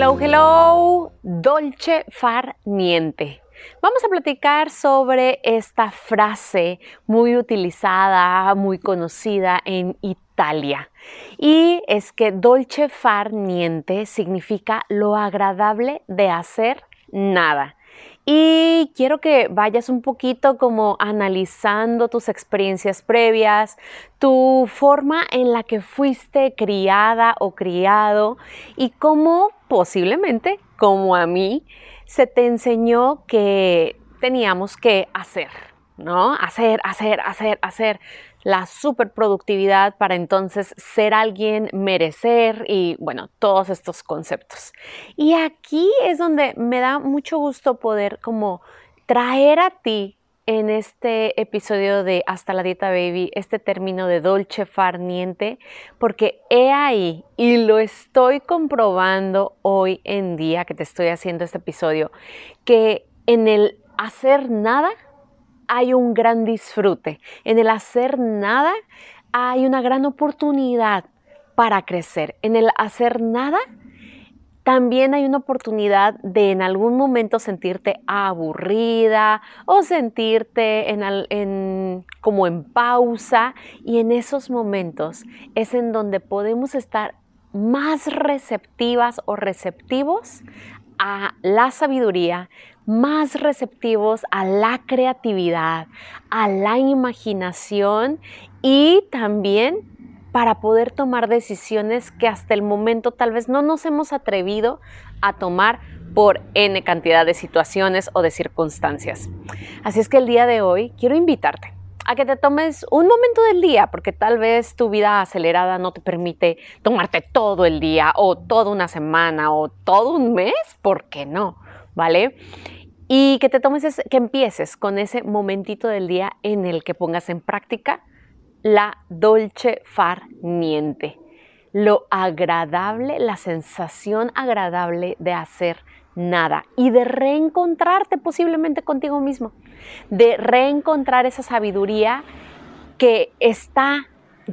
Hello, hello, dolce far niente. Vamos a platicar sobre esta frase muy utilizada, muy conocida en Italia. Y es que dolce far niente significa lo agradable de hacer nada. Y quiero que vayas un poquito como analizando tus experiencias previas, tu forma en la que fuiste criada o criado y cómo posiblemente, como a mí, se te enseñó que teníamos que hacer, ¿no? Hacer, hacer, hacer, hacer la superproductividad para entonces ser alguien, merecer y bueno, todos estos conceptos. Y aquí es donde me da mucho gusto poder como traer a ti en este episodio de Hasta la Dieta Baby este término de dolce far niente, porque he ahí y lo estoy comprobando hoy en día que te estoy haciendo este episodio, que en el hacer nada hay un gran disfrute. En el hacer nada hay una gran oportunidad para crecer. En el hacer nada también hay una oportunidad de en algún momento sentirte aburrida o sentirte en, como en pausa y en esos momentos es en donde podemos estar más receptivas o receptivos a la sabiduría, más receptivos a la creatividad, a la imaginación y también para poder tomar decisiones que hasta el momento tal vez no nos hemos atrevido a tomar por n cantidad de situaciones o de circunstancias. Así es que el día de hoy quiero invitarte a que te tomes un momento del día, porque tal vez tu vida acelerada no te permite tomarte todo el día o toda una semana o todo un mes, ¿por qué no? ¿Vale? y que te tomes, que empieces con ese momentito del día en el que pongas en práctica la dolce far niente, lo agradable, la sensación agradable de hacer nada y de reencontrarte posiblemente contigo mismo, de reencontrar esa sabiduría que está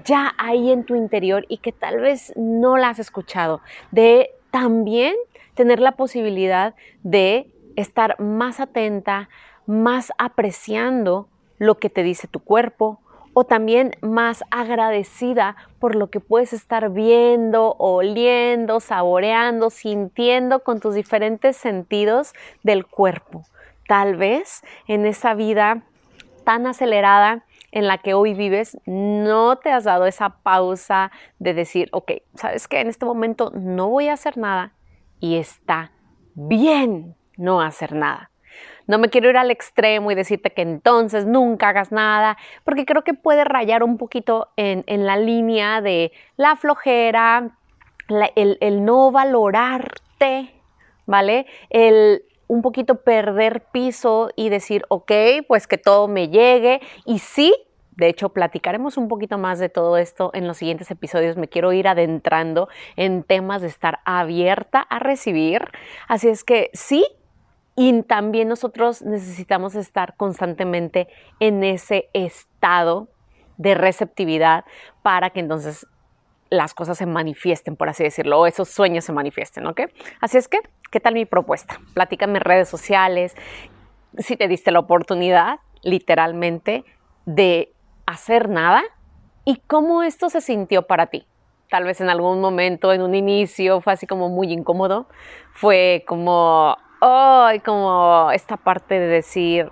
ya ahí en tu interior y que tal vez no la has escuchado, de también tener la posibilidad de estar más atenta, más apreciando lo que te dice tu cuerpo o también más agradecida por lo que puedes estar viendo, oliendo, saboreando, sintiendo con tus diferentes sentidos del cuerpo. Tal vez en esa vida tan acelerada en la que hoy vives, no te has dado esa pausa de decir, ok, sabes que en este momento no voy a hacer nada y está bien no hacer nada. No me quiero ir al extremo y decirte que entonces nunca hagas nada, porque creo que puede rayar un poquito en, la línea de la flojera, el, el, no valorarte, ¿vale? El un poquito perder piso y decir, ok, pues que todo me llegue. Y sí, de hecho, platicaremos un poquito más de todo esto en los siguientes episodios. Me quiero ir adentrando en temas de estar abierta a recibir. Así es que sí, y también nosotros necesitamos estar constantemente en ese estado de receptividad para que entonces las cosas se manifiesten, por así decirlo, o esos sueños se manifiesten, ¿ok? Así es que, ¿qué tal mi propuesta? Platícame en redes sociales, si te diste la oportunidad, literalmente, de hacer nada y cómo esto se sintió para ti. Tal vez en algún momento, en un inicio, fue así como muy incómodo, fue como, Ay, como esta parte de decir,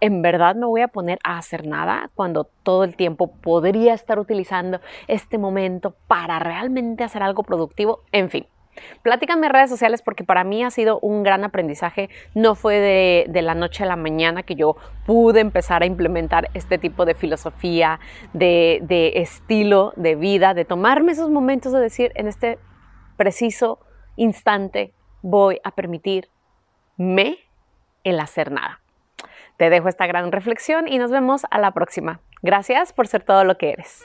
¿en verdad me voy a poner a hacer nada cuando todo el tiempo podría estar utilizando este momento para realmente hacer algo productivo? En fin, Platícame en redes sociales porque para mí ha sido un gran aprendizaje. No fue de, la noche a la mañana que yo pude empezar a implementar este tipo de filosofía, de, estilo de vida, de tomarme esos momentos de decir en este preciso instante voy a permitirme el hacer nada. Te dejo esta gran reflexión y nos vemos a la próxima. Gracias por ser todo lo que eres.